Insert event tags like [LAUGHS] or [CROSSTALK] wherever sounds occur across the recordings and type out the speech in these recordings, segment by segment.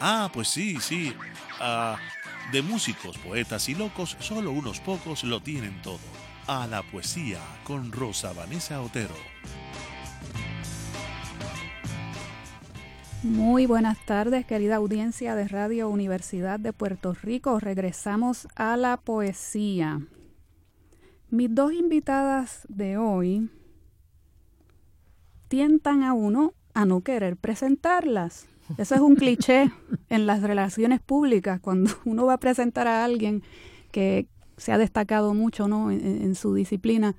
Ah, pues sí, sí. Ah, de músicos, poetas y locos, solo unos pocos lo tienen todo. A la poesía con Rosa Vanessa Otero. Muy buenas tardes, querida audiencia de Radio Universidad de Puerto Rico. Regresamos a la poesía. Mis dos invitadas de hoy tientan a uno a no querer presentarlas. Eso es un cliché en las relaciones públicas, cuando [LAUGHS] uno va a presentar a alguien que se ha destacado mucho ¿no? en, su disciplina,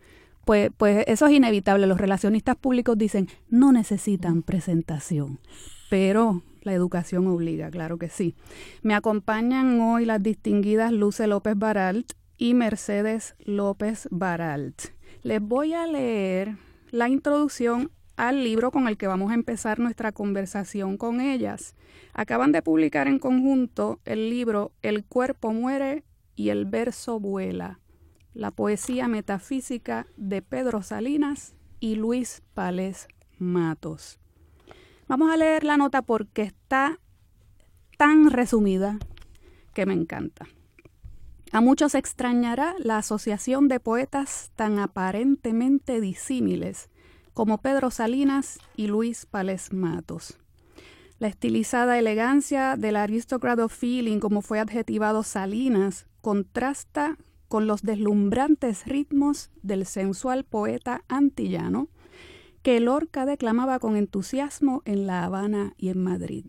pues, pues eso es inevitable. Los relacionistas públicos dicen, no necesitan presentación, pero la educación obliga, claro que sí. Me acompañan hoy las distinguidas Luce López Baralt y Mercedes López Baralt. Les voy a leer la introducción al libro con el que vamos a empezar nuestra conversación con ellas. Acaban de publicar en conjunto el libro El cuerpo muere y el verso vuela, la poesía metafísica de Pedro Salinas y Luis Pales Matos. Vamos a leer la nota porque está tan resumida que me encanta. A muchos extrañará la asociación de poetas tan aparentemente disímiles como Pedro Salinas y Luis Pales Matos. La estilizada elegancia del aristocrat feeling, como fue adjetivado Salinas, contrasta con los deslumbrantes ritmos del sensual poeta antillano que Lorca declamaba con entusiasmo en La Habana y en Madrid.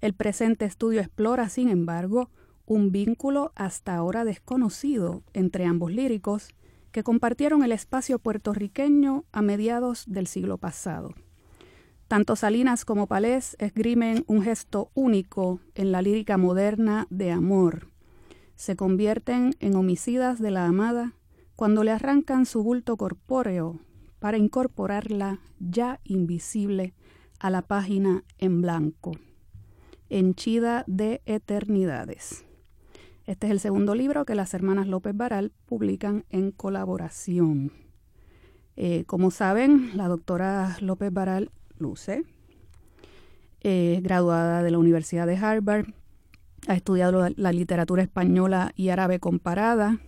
El presente estudio explora, sin embargo, un vínculo hasta ahora desconocido entre ambos líricos que compartieron el espacio puertorriqueño a mediados del siglo pasado. Tanto Salinas como Palés esgrimen un gesto único en la lírica moderna de amor. Se convierten en homicidas de la amada cuando le arrancan su bulto corpóreo para incorporarla ya invisible a la página en blanco, henchida de eternidades. Este es el segundo libro que las hermanas López Baral publican en colaboración. Eh, como saben, la doctora López Baral Luce, es graduada de la Universidad de Harvard, ha estudiado la literatura española y árabe comparada,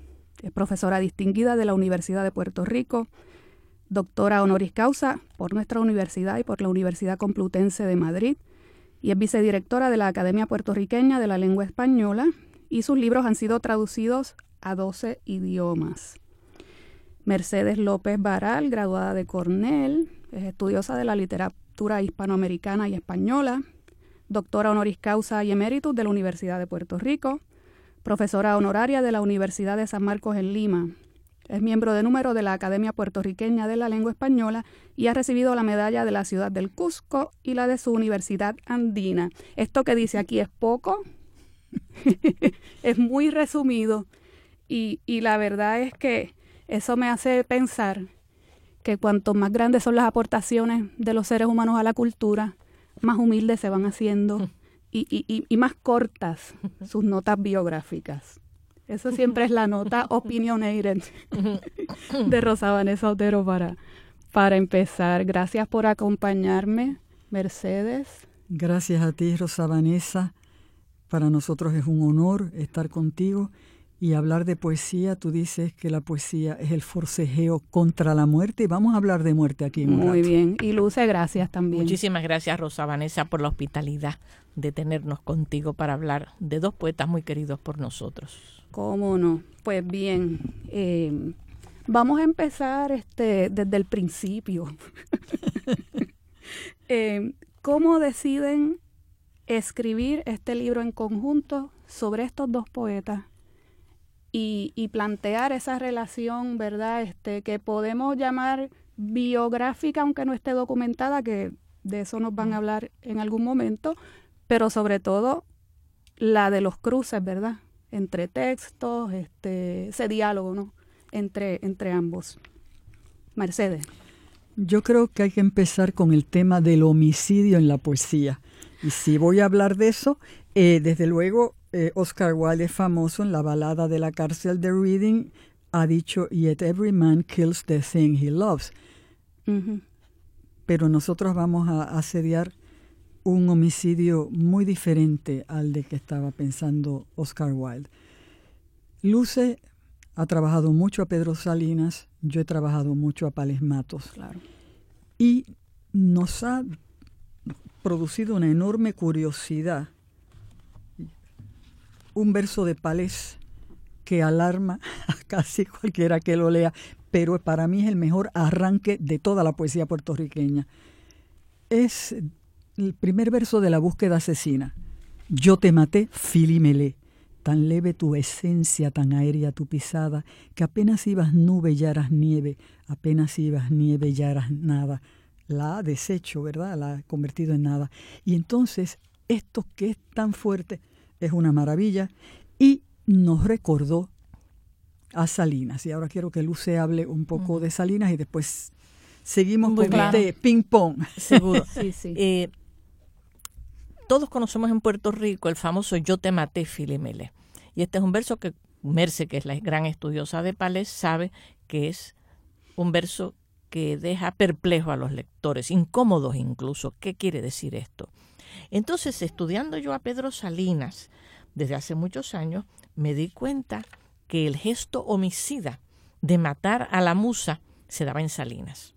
es profesora distinguida de la Universidad de Puerto Rico, doctora honoris causa por nuestra universidad y por la Universidad Complutense de Madrid, y es vicedirectora de la Academia Puertorriqueña de la Lengua Española y sus libros han sido traducidos a 12 idiomas. Mercedes López Baral, graduada de Cornell, es estudiosa de la literatura hispanoamericana y española, doctora honoris causa y eméritus de la Universidad de Puerto Rico, profesora honoraria de la Universidad de San Marcos en Lima. Es miembro de número de la Academia Puertorriqueña de la Lengua Española y ha recibido la medalla de la ciudad del Cusco y la de su Universidad Andina. Esto que dice aquí es poco, [LAUGHS] es muy resumido y, la verdad es que eso me hace pensar que cuanto más grandes son las aportaciones de los seres humanos a la cultura, más humildes se van haciendo y, y, más cortas sus notas biográficas. Eso siempre es la nota [LAUGHS] opinionated [LAUGHS] de Rosa Vanessa Otero para, para empezar. Gracias por acompañarme, Mercedes. Gracias a ti, Rosa Vanessa. Para nosotros es un honor estar contigo y hablar de poesía. Tú dices que la poesía es el forcejeo contra la muerte y vamos a hablar de muerte aquí en un Muy bien. Y Luce, gracias también. Muchísimas gracias, Rosa Vanessa, por la hospitalidad de tenernos contigo para hablar de dos poetas muy queridos por nosotros. ¿Cómo no? Pues bien, eh, vamos a empezar este, desde el principio. [LAUGHS] Eh, ¿Cómo deciden escribir este libro en conjunto sobre estos dos poetas y, plantear esa relación, ¿verdad? Este, que podemos llamar biográfica, aunque no esté documentada, que de eso nos van a hablar en algún momento, pero sobre todo la de los cruces, ¿verdad? entre textos, este, ese diálogo, ¿no? Entre, entre ambos. Mercedes. Yo creo que hay que empezar con el tema del homicidio en la poesía. Y si voy a hablar de eso, eh, desde luego eh, Oscar Wilde es famoso en la balada de la cárcel de Reading, ha dicho, Yet every man kills the thing he loves. Pero nosotros vamos a asediar un homicidio muy diferente al de que estaba pensando Oscar Wilde. Luce ha trabajado mucho a Pedro Salinas, yo he trabajado mucho a Pales Matos. Claro. Y nos ha producido una enorme curiosidad un verso de Pales que alarma [LAUGHS] a casi cualquiera que lo lea, pero para mí es el mejor arranque de toda la poesía puertorriqueña. Es el primer verso de la búsqueda asesina. Yo te maté, Filimele, tan leve tu esencia, tan aérea tu pisada, que apenas ibas nube ya eras nieve, apenas ibas nieve ya eras nada. La ha deshecho, ¿verdad? La ha convertido en nada. Y entonces, esto que es tan fuerte es una maravilla y nos recordó a Salinas. Y ahora quiero que Luce hable un poco de Salinas y después seguimos con este ping-pong. Seguro. [LAUGHS] sí, sí. Eh, todos conocemos en Puerto Rico el famoso Yo te maté, Filimele. Y este es un verso que Merce, que es la gran estudiosa de Palés, sabe que es un verso que deja perplejo a los lectores, incómodos incluso. ¿Qué quiere decir esto? Entonces, estudiando yo a Pedro Salinas desde hace muchos años, me di cuenta que el gesto homicida de matar a la musa se daba en Salinas.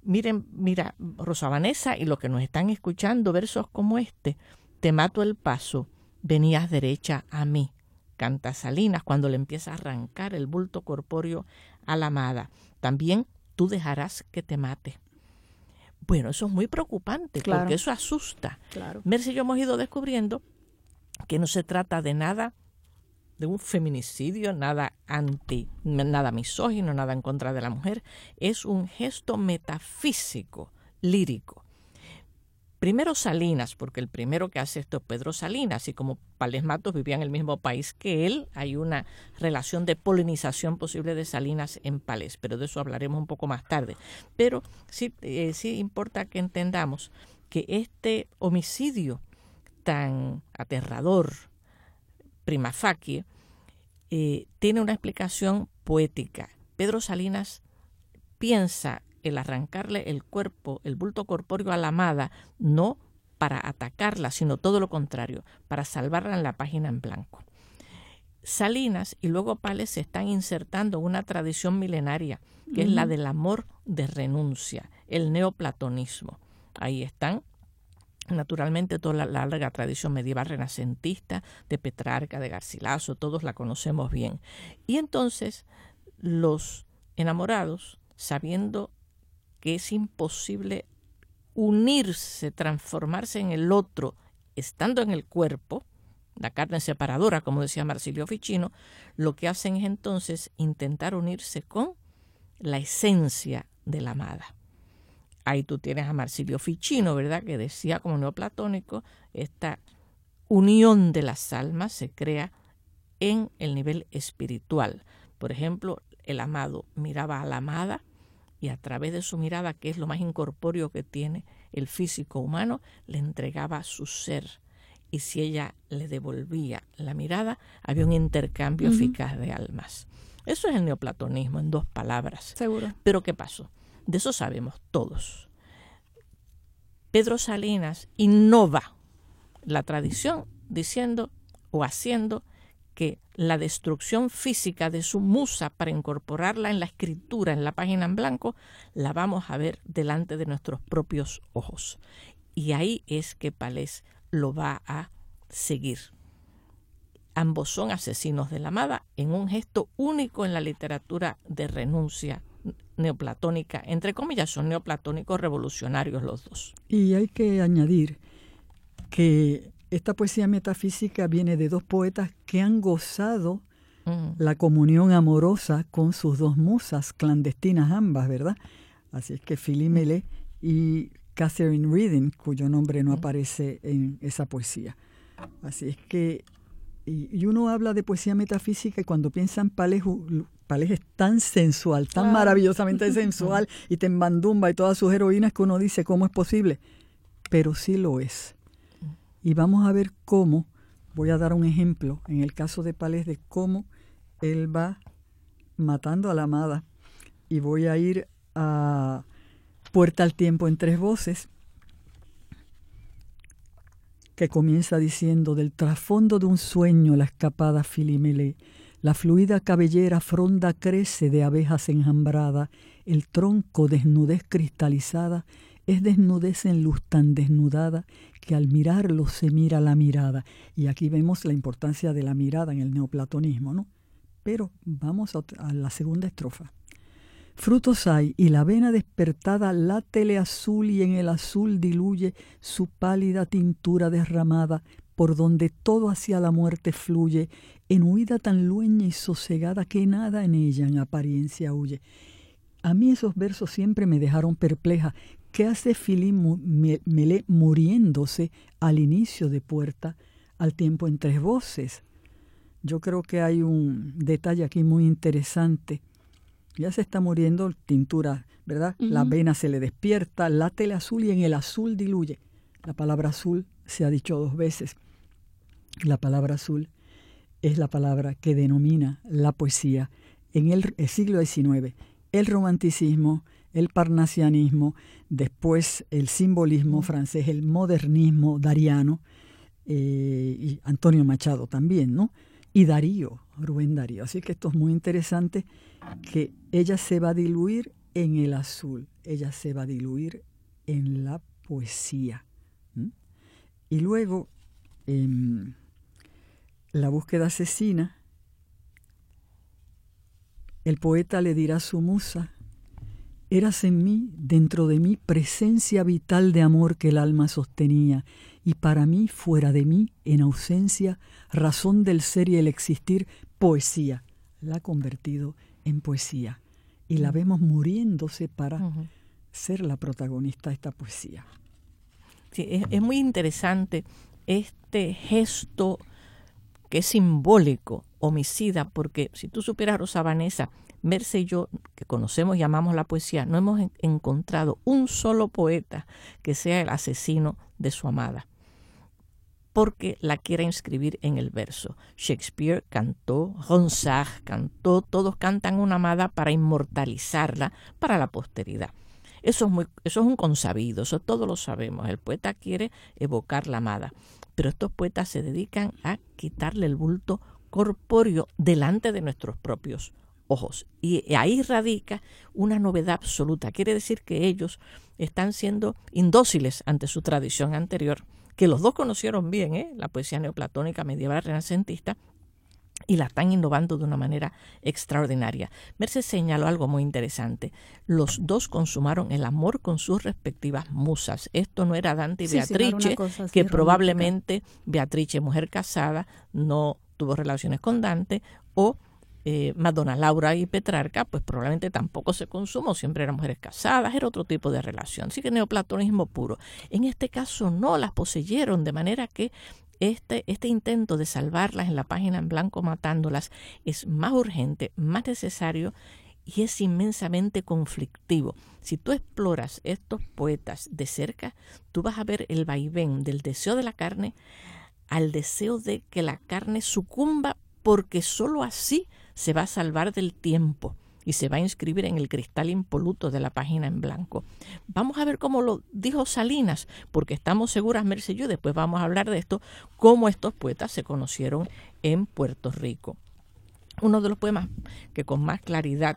Miren, mira, Rosa Vanessa y los que nos están escuchando, versos como este, te mato el paso, venías derecha a mí. Canta Salinas cuando le empieza a arrancar el bulto corpóreo a la amada. También tú dejarás que te mate. Bueno, eso es muy preocupante porque eso asusta. Claro. Mercy y yo hemos ido descubriendo que no se trata de nada de un feminicidio, nada anti, nada misógino, nada en contra de la mujer, es un gesto metafísico, lírico. Primero Salinas, porque el primero que hace esto es Pedro Salinas, y como Pales Matos vivía en el mismo país que él, hay una relación de polinización posible de Salinas en Pales, pero de eso hablaremos un poco más tarde. Pero sí, eh, sí importa que entendamos que este homicidio tan aterrador, prima facie, eh, tiene una explicación poética. Pedro Salinas piensa el arrancarle el cuerpo, el bulto corpóreo a la amada, no para atacarla, sino todo lo contrario, para salvarla en la página en blanco. Salinas y luego Pales se están insertando una tradición milenaria, que es la del amor de renuncia, el neoplatonismo. Ahí están Naturalmente, toda la larga tradición medieval renacentista de Petrarca, de Garcilaso, todos la conocemos bien. Y entonces, los enamorados, sabiendo que es imposible unirse, transformarse en el otro, estando en el cuerpo, la carne separadora, como decía Marsilio Ficino, lo que hacen es entonces intentar unirse con la esencia de la amada. Ahí tú tienes a Marsilio Ficino, ¿verdad? Que decía como neoplatónico, esta unión de las almas se crea en el nivel espiritual. Por ejemplo, el amado miraba a la amada y a través de su mirada, que es lo más incorpóreo que tiene el físico humano, le entregaba su ser. Y si ella le devolvía la mirada, había un intercambio eficaz de almas. Eso es el neoplatonismo en dos palabras. Seguro. Pero ¿qué pasó? De eso sabemos todos. Pedro Salinas innova la tradición diciendo o haciendo que la destrucción física de su musa para incorporarla en la escritura, en la página en blanco, la vamos a ver delante de nuestros propios ojos. Y ahí es que Palés lo va a seguir. Ambos son asesinos de la amada en un gesto único en la literatura de renuncia neoplatónica, entre comillas, son neoplatónicos revolucionarios los dos. Y hay que añadir que esta poesía metafísica viene de dos poetas que han gozado la comunión amorosa con sus dos musas, clandestinas ambas, ¿verdad? Así es que Philly y Catherine Reading, cuyo nombre no aparece en esa poesía. Así es que y, uno habla de poesía metafísica y cuando piensa en Palés es tan sensual, tan maravillosamente [LAUGHS] sensual y te embandumba y todas sus heroínas que uno dice, ¿cómo es posible? Pero sí lo es. Y vamos a ver cómo, voy a dar un ejemplo en el caso de Palés de cómo él va matando a la amada. Y voy a ir a Puerta al Tiempo en tres voces que comienza diciendo del trasfondo de un sueño la escapada filimele, la fluida cabellera fronda crece de abejas enjambrada, el tronco desnudez cristalizada, es desnudez en luz tan desnudada que al mirarlo se mira la mirada. Y aquí vemos la importancia de la mirada en el neoplatonismo, ¿no? Pero vamos a, a la segunda estrofa. Frutos hay, y la vena despertada látele azul y en el azul diluye su pálida tintura derramada, por donde todo hacia la muerte fluye, en huida tan lueña y sosegada que nada en ella en apariencia huye. A mí esos versos siempre me dejaron perpleja. ¿Qué hace Filín Melé muriéndose al inicio de Puerta, al tiempo en tres voces? Yo creo que hay un detalle aquí muy interesante ya se está muriendo tintura, ¿verdad? La vena se le despierta, late el azul y en el azul diluye. La palabra azul se ha dicho dos veces. La palabra azul es la palabra que denomina la poesía en el, siglo XIX. El romanticismo, el parnasianismo, después el simbolismo francés, el modernismo dariano, eh, y Antonio Machado también, ¿no? Y Darío, Rubén Darío. Así que esto es muy interesante que ella se va a diluir en el azul, ella se va a diluir en la poesía. Y luego, em, la búsqueda asesina, el poeta le dirá a su musa, eras en mí, dentro de mí, presencia vital de amor que el alma sostenía, y para mí, fuera de mí, en ausencia, razón del ser y el existir, poesía. La ha convertido en poesía y la vemos muriéndose para ser la protagonista de esta poesía. Sí, es, muy interesante este gesto que es simbólico, homicida, porque si tú supieras, Rosa Vanessa, Merce y yo, que conocemos y amamos la poesía, no hemos encontrado un solo poeta que sea el asesino de su amada porque la quiera inscribir en el verso. Shakespeare cantó, Ronsard cantó, todos cantan una amada para inmortalizarla para la posteridad. Eso es, muy, eso es un consabido, eso todos lo sabemos. El poeta quiere evocar la amada, pero estos poetas se dedican a quitarle el bulto corpóreo delante de nuestros propios ojos. Y ahí radica una novedad absoluta. Quiere decir que ellos están siendo indóciles ante su tradición anterior que los dos conocieron bien, ¿eh? la poesía neoplatónica medieval renacentista, y la están innovando de una manera extraordinaria. Merce señaló algo muy interesante. Los dos consumaron el amor con sus respectivas musas. Esto no era Dante y Beatrice, que probablemente Beatrice, mujer casada, no tuvo relaciones con Dante, o eh, Madonna Laura y Petrarca, pues probablemente tampoco se consumó, siempre eran mujeres casadas, era otro tipo de relación. Así que neoplatonismo puro. En este caso no, las poseyeron, de manera que este, este intento de salvarlas en la página en blanco matándolas es más urgente, más necesario y es inmensamente conflictivo. Si tú exploras estos poetas de cerca, tú vas a ver el vaivén del deseo de la carne al deseo de que la carne sucumba porque sólo así se va a salvar del tiempo y se va a inscribir en el cristal impoluto de la página en blanco. Vamos a ver cómo lo dijo Salinas, porque estamos seguras, Merce yo, después vamos a hablar de esto, cómo estos poetas se conocieron en Puerto Rico. Uno de los poemas que con más claridad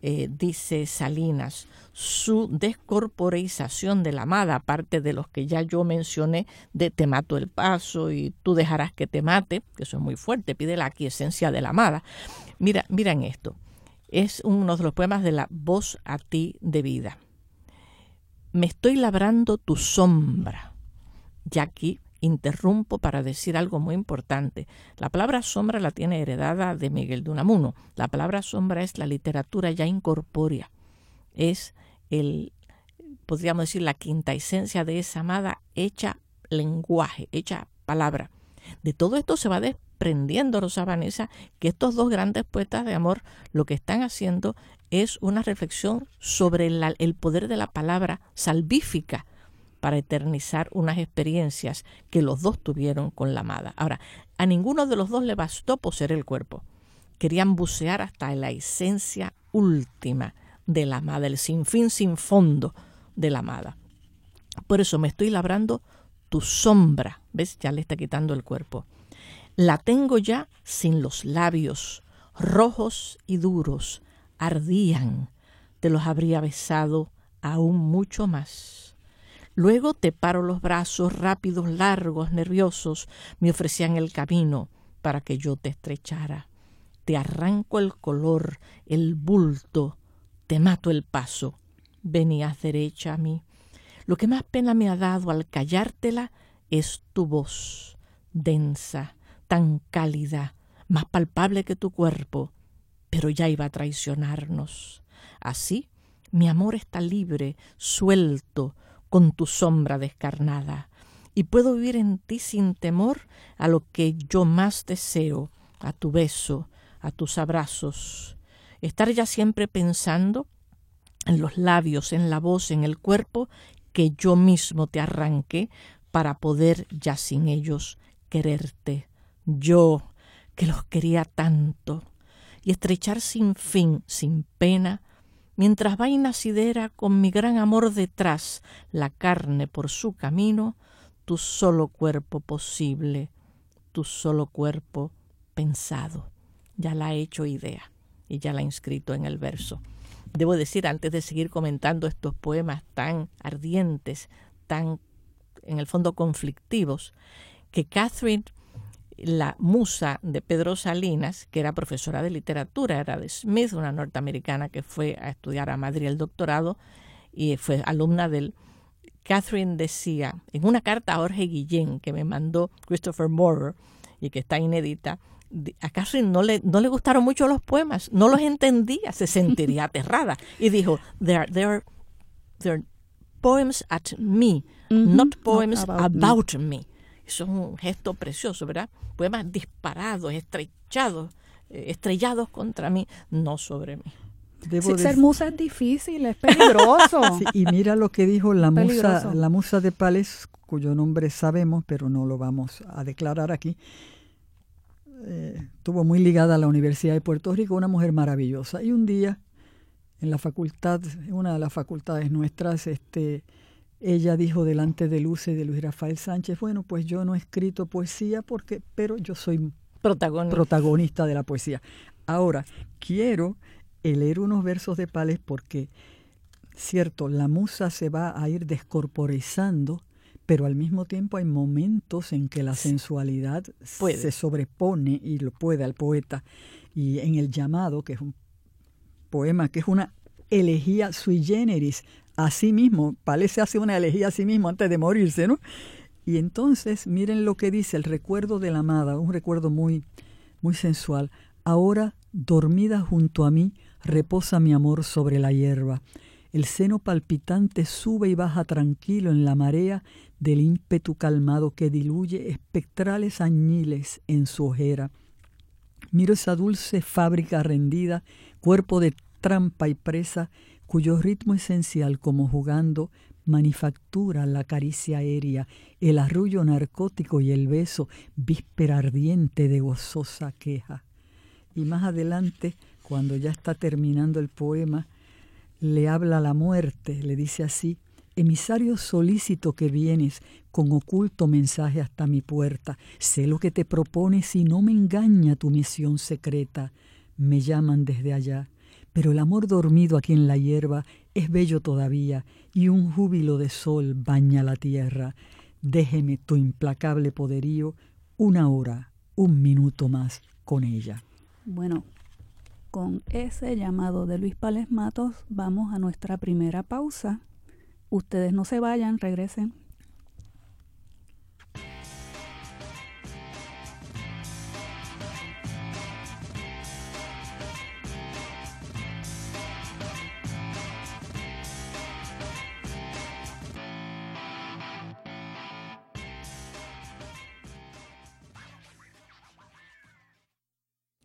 eh, dice Salinas, su descorporización de la amada, aparte de los que ya yo mencioné, de te mato el paso y tú dejarás que te mate, que eso es muy fuerte, pide la aquiescencia de la amada. Mira, miren esto, es uno de los poemas de la voz a ti de vida. Me estoy labrando tu sombra. Ya aquí interrumpo para decir algo muy importante. La palabra sombra la tiene heredada de Miguel de Unamuno. La palabra sombra es la literatura ya incorpórea. Es el, podríamos decir, la quinta esencia de esa amada hecha lenguaje, hecha palabra. De todo esto se va a comprendiendo, Rosa Vanessa, que estos dos grandes poetas de amor lo que están haciendo es una reflexión sobre el poder de la palabra salvífica para eternizar unas experiencias que los dos tuvieron con la amada. Ahora, a ninguno de los dos le bastó poseer el cuerpo. Querían bucear hasta la esencia última de la amada, el sinfín sin fondo de la amada. Por eso me estoy labrando tu sombra, ¿ves? Ya le está quitando el cuerpo. La tengo ya sin los labios, rojos y duros, ardían, te los habría besado aún mucho más. Luego te paro los brazos rápidos, largos, nerviosos, me ofrecían el camino para que yo te estrechara. Te arranco el color, el bulto, te mato el paso. Venías derecha a mí. Lo que más pena me ha dado al callártela es tu voz, densa, tan cálida, más palpable que tu cuerpo, pero ya iba a traicionarnos. Así, mi amor está libre, suelto, con tu sombra descarnada, y puedo vivir en ti sin temor a lo que yo más deseo, a tu beso, a tus abrazos, estar ya siempre pensando en los labios, en la voz, en el cuerpo, que yo mismo te arranqué para poder ya sin ellos quererte. Yo, que los quería tanto, y estrechar sin fin, sin pena, mientras va nacidera con mi gran amor detrás, la carne por su camino, tu solo cuerpo posible, tu solo cuerpo pensado. Ya la he hecho idea y ya la he inscrito en el verso. Debo decir, antes de seguir comentando estos poemas tan ardientes, tan en el fondo conflictivos, que Catherine la musa de Pedro Salinas, que era profesora de literatura, era de Smith, una norteamericana que fue a estudiar a Madrid el doctorado y fue alumna del... Catherine decía, en una carta a Jorge Guillén que me mandó Christopher Moore y que está inédita, a Catherine no le, no le gustaron mucho los poemas, no los entendía, se sentiría [LAUGHS] aterrada. Y dijo, there, there, are poems at me, not poems about, me. Eso es un gesto precioso, ¿verdad? Poemas disparados, estrechados, eh, estrellados contra mí, no sobre mí. ser musa es difícil, es peligroso. [LAUGHS] y mira lo que dijo la musa, la musa de Pales, cuyo nombre sabemos, pero no lo vamos a declarar aquí. Eh, estuvo muy ligada a la Universidad de Puerto Rico, una mujer maravillosa. Y un día, en la facultad, en una de las facultades nuestras, este, ella dijo delante de Luce de Luis Rafael Sánchez, bueno, pues yo no he escrito poesía porque, pero yo soy protagonista, protagonista de la poesía. Ahora, quiero leer unos versos de Pales porque, cierto, la musa se va a ir descorporizando, pero al mismo tiempo hay momentos en que la sensualidad se sobrepone y lo puede al poeta. Y en el llamado, que es un poema que es una elegía sui generis, a sí mismo. Palés se hace una elegía a sí mismo antes de morirse, ¿no? Y entonces, miren lo que dice el recuerdo de la amada, un recuerdo muy, muy sensual. Ahora, dormida junto a mí, reposa mi amor sobre la hierba. El seno palpitante sube y baja tranquilo en la marea del ímpetu calmado que diluye espectrales añiles en su ojera. Miro esa dulce fábrica rendida, cuerpo de trampa y presa, cuyo ritmo esencial como jugando manufactura la caricia aérea, el arrullo narcótico y el beso, víspera ardiente de gozosa queja. Y más adelante, cuando ya está terminando el poema, le habla la muerte, le dice así, emisario solícito que vienes con oculto mensaje hasta mi puerta, sé lo que te propones y no me engaña tu misión secreta, me llaman desde allá pero el amor dormido aquí en la hierba es bello todavía y un júbilo de sol baña la tierra. Déjeme tu implacable poderío una hora, un minuto más con ella. Bueno, con ese llamado de Luis Pales Matos vamos a nuestra primera pausa. Ustedes no se vayan, regresen.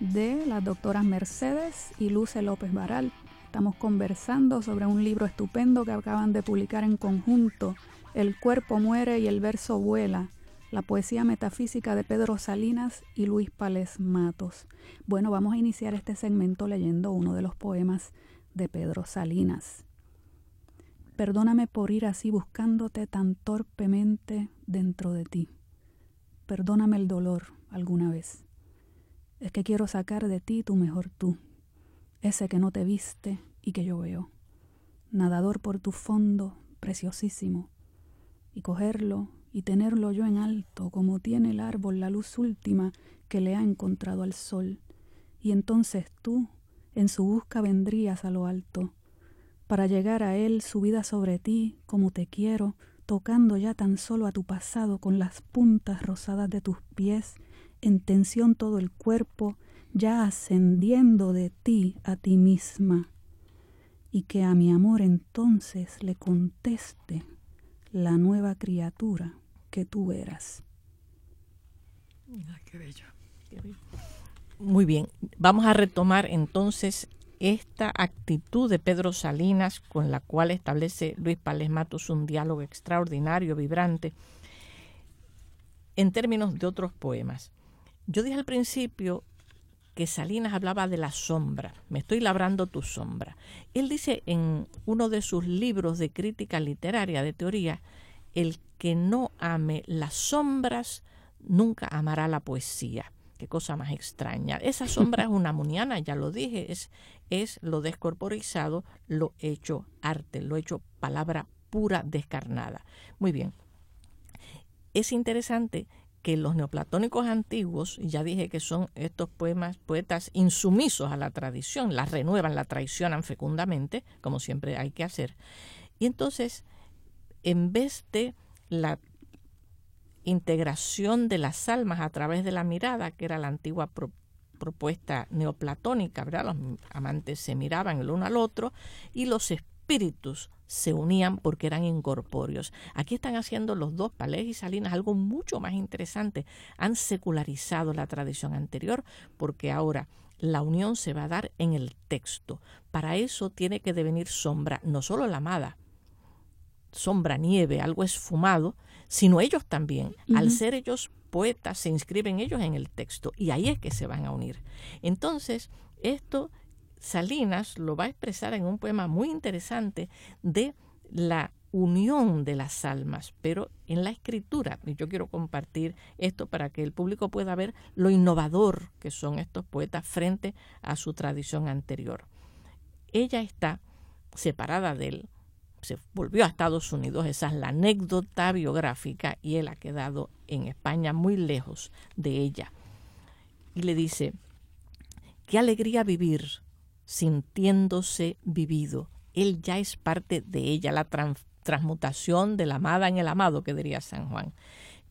de las doctoras Mercedes y Luce López Baral. Estamos conversando sobre un libro estupendo que acaban de publicar en conjunto, El cuerpo muere y el verso vuela, la poesía metafísica de Pedro Salinas y Luis Pales Matos. Bueno, vamos a iniciar este segmento leyendo uno de los poemas de Pedro Salinas. Perdóname por ir así buscándote tan torpemente dentro de ti. Perdóname el dolor alguna vez es que quiero sacar de ti tu mejor tú, ese que no te viste y que yo veo, nadador por tu fondo preciosísimo, y cogerlo y tenerlo yo en alto, como tiene el árbol la luz última que le ha encontrado al sol, y entonces tú en su busca vendrías a lo alto, para llegar a él subida sobre ti como te quiero, tocando ya tan solo a tu pasado con las puntas rosadas de tus pies en tensión todo el cuerpo, ya ascendiendo de ti a ti misma, y que a mi amor entonces le conteste la nueva criatura que tú eras. qué bello. Muy bien, vamos a retomar entonces esta actitud de Pedro Salinas con la cual establece Luis Pales Matos un diálogo extraordinario, vibrante, en términos de otros poemas. Yo dije al principio que Salinas hablaba de la sombra, me estoy labrando tu sombra. Él dice en uno de sus libros de crítica literaria, de teoría, el que no ame las sombras nunca amará la poesía. Qué cosa más extraña. Esa sombra es una muniana, ya lo dije, es, es lo descorporizado, lo hecho arte, lo hecho palabra pura descarnada. Muy bien. Es interesante que los neoplatónicos antiguos, y ya dije que son estos poemas, poetas insumisos a la tradición, la renuevan, la traicionan fecundamente, como siempre hay que hacer. Y entonces, en vez de la integración de las almas a través de la mirada, que era la antigua propuesta neoplatónica, ¿verdad? Los amantes se miraban el uno al otro y los espíritus se unían porque eran incorpóreos. Aquí están haciendo los dos, Palés y Salinas, algo mucho más interesante. Han secularizado la tradición anterior porque ahora la unión se va a dar en el texto. Para eso tiene que devenir sombra, no solo la amada, sombra, nieve, algo esfumado, sino ellos también. Al ser ellos poetas, se inscriben ellos en el texto y ahí es que se van a unir. Entonces, esto Salinas lo va a expresar en un poema muy interesante de la unión de las almas, pero en la escritura. Y yo quiero compartir esto para que el público pueda ver lo innovador que son estos poetas frente a su tradición anterior. Ella está separada de él, se volvió a Estados Unidos, esa es la anécdota biográfica, y él ha quedado en España muy lejos de ella. Y le dice, qué alegría vivir sintiéndose vivido. Él ya es parte de ella, la transmutación de la amada en el amado, que diría San Juan.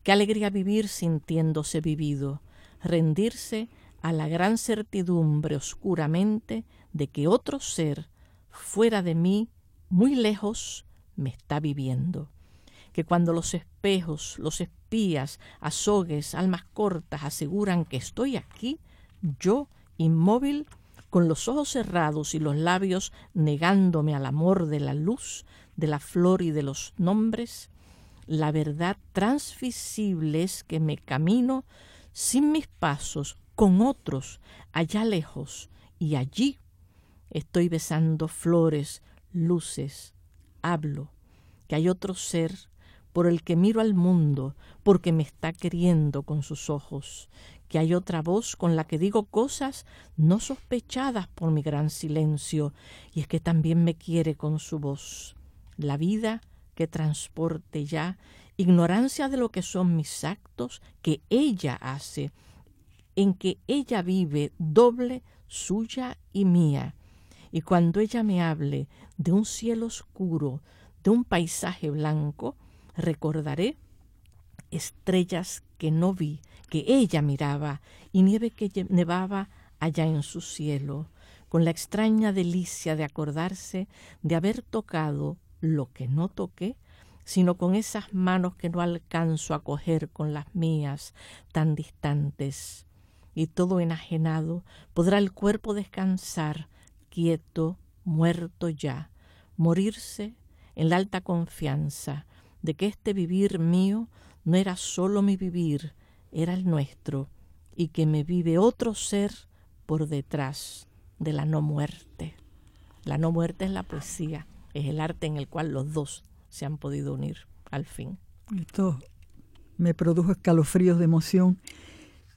Qué alegría vivir sintiéndose vivido, rendirse a la gran certidumbre oscuramente de que otro ser, fuera de mí, muy lejos, me está viviendo. Que cuando los espejos, los espías, azogues, almas cortas aseguran que estoy aquí, yo, inmóvil, con los ojos cerrados y los labios negándome al amor de la luz, de la flor y de los nombres, la verdad transvisible es que me camino sin mis pasos con otros allá lejos y allí estoy besando flores, luces, hablo, que hay otro ser por el que miro al mundo, porque me está queriendo con sus ojos, que hay otra voz con la que digo cosas no sospechadas por mi gran silencio, y es que también me quiere con su voz. La vida que transporte ya, ignorancia de lo que son mis actos, que ella hace, en que ella vive doble suya y mía. Y cuando ella me hable de un cielo oscuro, de un paisaje blanco, recordaré estrellas que no vi, que ella miraba, y nieve que nevaba allá en su cielo, con la extraña delicia de acordarse de haber tocado lo que no toqué, sino con esas manos que no alcanzo a coger con las mías, tan distantes. Y todo enajenado podrá el cuerpo descansar, quieto, muerto ya, morirse en la alta confianza de que este vivir mío no era solo mi vivir, era el nuestro, y que me vive otro ser por detrás de la no muerte. La no muerte es la poesía, es el arte en el cual los dos se han podido unir al fin. Esto me produjo escalofríos de emoción.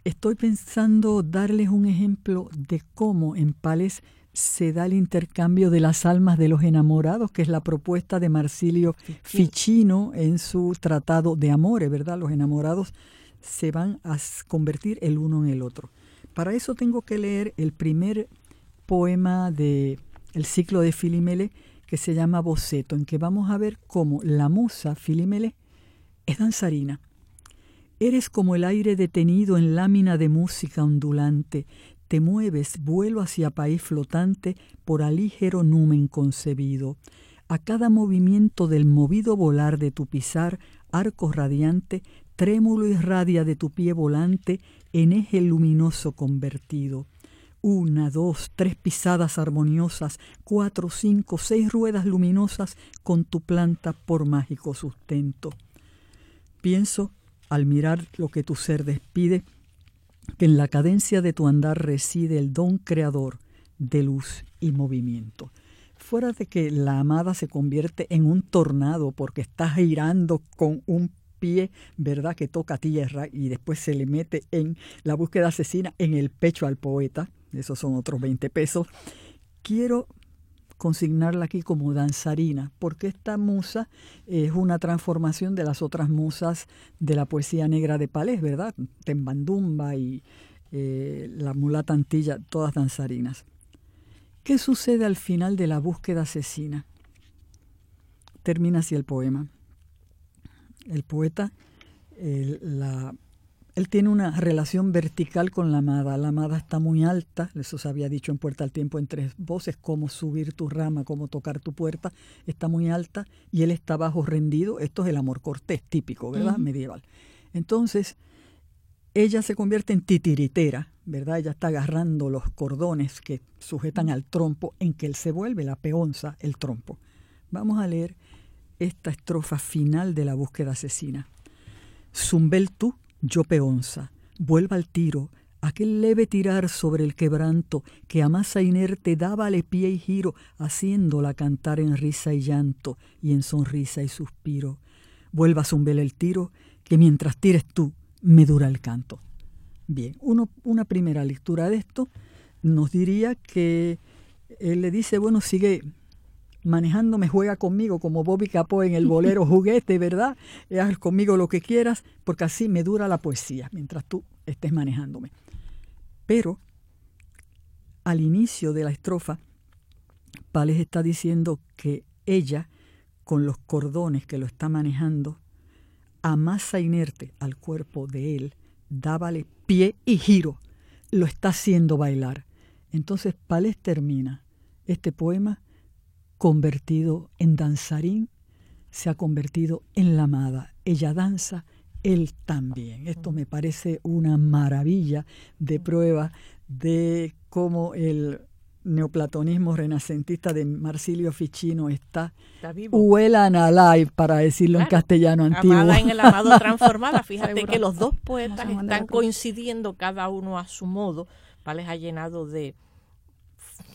Estoy pensando darles un ejemplo de cómo en Pales se da el intercambio de las almas de los enamorados, que es la propuesta de Marsilio Ficino en su tratado de amores, ¿verdad? Los enamorados se van a convertir el uno en el otro. Para eso tengo que leer el primer poema del el ciclo de Filimele que se llama Boceto, en que vamos a ver cómo la musa Filimele es danzarina. Eres como el aire detenido en lámina de música ondulante, te mueves vuelo hacia país flotante por alígero numen concebido. A cada movimiento del movido volar de tu pisar, arco radiante, trémulo irradia de tu pie volante en eje luminoso convertido. Una, dos, tres pisadas armoniosas, cuatro, cinco, seis ruedas luminosas con tu planta por mágico sustento. Pienso, al mirar lo que tu ser despide, que en la cadencia de tu andar reside el don creador de luz y movimiento. Fuera de que la amada se convierte en un tornado porque está girando con un pie, ¿verdad?, que toca tierra y después se le mete en la búsqueda asesina en el pecho al poeta, esos son otros 20 pesos. Quiero consignarla aquí como danzarina, porque esta musa es una transformación de las otras musas de la poesía negra de Palés, ¿verdad? Tembandumba y eh, la mulata antilla, todas danzarinas. ¿Qué sucede al final de la búsqueda asesina? Termina así el poema. El poeta la él tiene una relación vertical con la amada. La amada está muy alta, eso se había dicho en Puerta al Tiempo en tres voces, cómo subir tu rama, cómo tocar tu puerta, está muy alta y él está bajo rendido. Esto es el amor cortés típico, ¿verdad? Medieval. Entonces, ella se convierte en titiritera, ¿verdad? Ella está agarrando los cordones que sujetan al trompo en que él se vuelve la peonza, el trompo. Vamos a leer esta estrofa final de la búsqueda asesina. Zumbel tú yo peonza, vuelva al tiro, aquel leve tirar sobre el quebranto que a masa inerte dábale pie y giro, haciéndola cantar en risa y llanto y en sonrisa y suspiro. Vuelva a zumbel el tiro, que mientras tires tú, me dura el canto. Bien, uno, una primera lectura de esto nos diría que él le dice, bueno, sigue manejándome, juega conmigo como Bobby Capó en el bolero [LAUGHS] juguete, ¿verdad? Haz conmigo lo que quieras, porque así me dura la poesía mientras tú estés manejándome. Pero al inicio de la estrofa, Pales está diciendo que ella, con los cordones que lo está manejando, amasa inerte al cuerpo de él, dábale pie y giro, lo está haciendo bailar. Entonces Pales termina este poema convertido en danzarín, se ha convertido en la amada. Ella danza, él también. Esto me parece una maravilla de prueba de cómo el neoplatonismo renacentista de Marsilio Ficino está, está alive, para decirlo en castellano antiguo. Amada en el amado transformada. [LAUGHS] Fíjate que los dos poetas están coincidiendo cada uno a su modo. Pales ha llenado de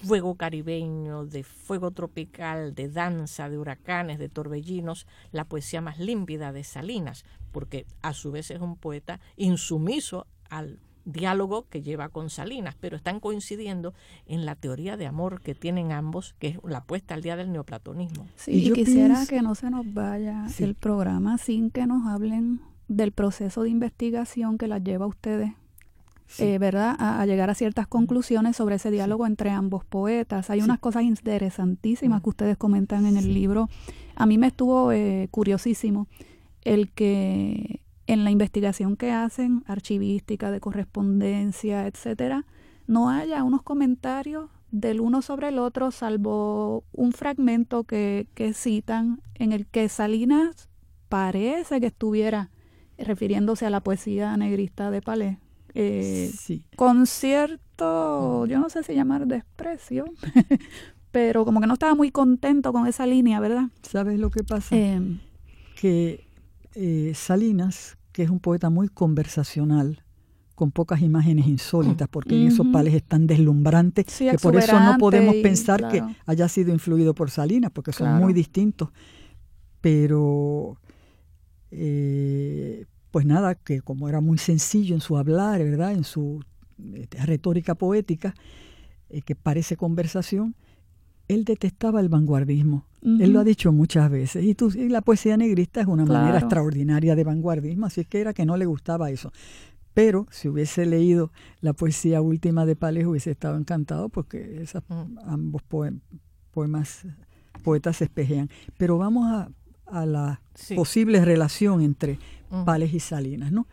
fuego caribeño, de fuego tropical, de danza, de huracanes, de torbellinos, la poesía más límpida de Salinas, porque a su vez es un poeta insumiso al diálogo que lleva con Salinas, pero están coincidiendo en la teoría de amor que tienen ambos, que es la puesta al día del neoplatonismo. Sí, y, quisiera que no se nos vaya el programa sin que nos hablen del proceso de investigación que las lleva a ustedes eh, ¿verdad? A, llegar a ciertas conclusiones sobre ese diálogo entre ambos poetas. Hay unas cosas interesantísimas que ustedes comentan en el libro. A mí me estuvo eh, curiosísimo el que en la investigación que hacen, archivística, de correspondencia, etcétera, no haya unos comentarios del uno sobre el otro, salvo un fragmento que, que citan en el que Salinas parece que estuviera refiriéndose a la poesía negrista de Palais. Eh, sí. Con cierto, yo no sé si llamar desprecio, [LAUGHS] pero como que no estaba muy contento con esa línea, ¿verdad? ¿Sabes lo que pasa? Em, que eh, Salinas, que es un poeta muy conversacional, con pocas imágenes insólitas, porque en esos pales es tan deslumbrante que por eso no podemos pensar que haya sido influido por Salinas, porque son muy distintos. Pero, eh, pues nada, que como era muy sencillo en su hablar, ¿verdad? En su este, retórica poética, eh, que parece conversación, él detestaba el vanguardismo. Él lo ha dicho muchas veces. Y, tú, la poesía negrista es una manera extraordinaria de vanguardismo, así que era que no le gustaba eso. Pero si hubiese leído la poesía última de Pales hubiese estado encantado porque esas, ambos poemas, poetas se espejean. Pero vamos a, la posible relación entre Pales y Salinas. ¿no?